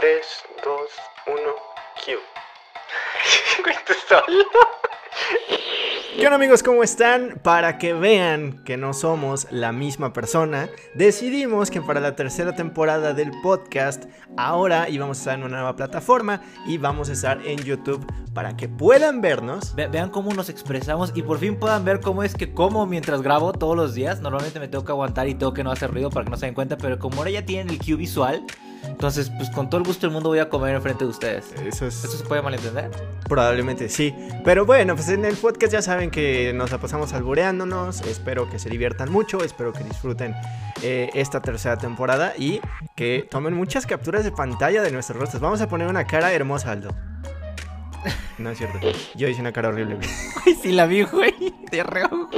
3, 2, 1, Q. solo. ¿Qué onda amigos? ¿Cómo están? Para que vean que no somos la misma persona, decidimos que para la tercera temporada del podcast ahora íbamos a estar en una nueva plataforma y vamos a estar en YouTube para que puedan vernos. Ve- vean cómo nos expresamos y por fin puedan ver cómo es que como mientras grabo todos los días. Normalmente me tengo que aguantar y tengo que no hacer ruido para que no se den cuenta, pero como ahora ya tienen el cue visual, entonces pues con todo el gusto del mundo voy a comer enfrente de ustedes. Eso es ¿Esto se puede malentender? probablemente sí. Pero bueno, pues en el podcast ya saben que nos la pasamos albureándonos. Espero que se diviertan mucho, espero que disfruten eh, esta tercera temporada y que tomen muchas capturas de pantalla de nuestros rostros. Vamos a poner una cara hermosa, Aldo. No es cierto. Yo hice una cara horrible. güey. Ay, sí la vi, güey, de reojo.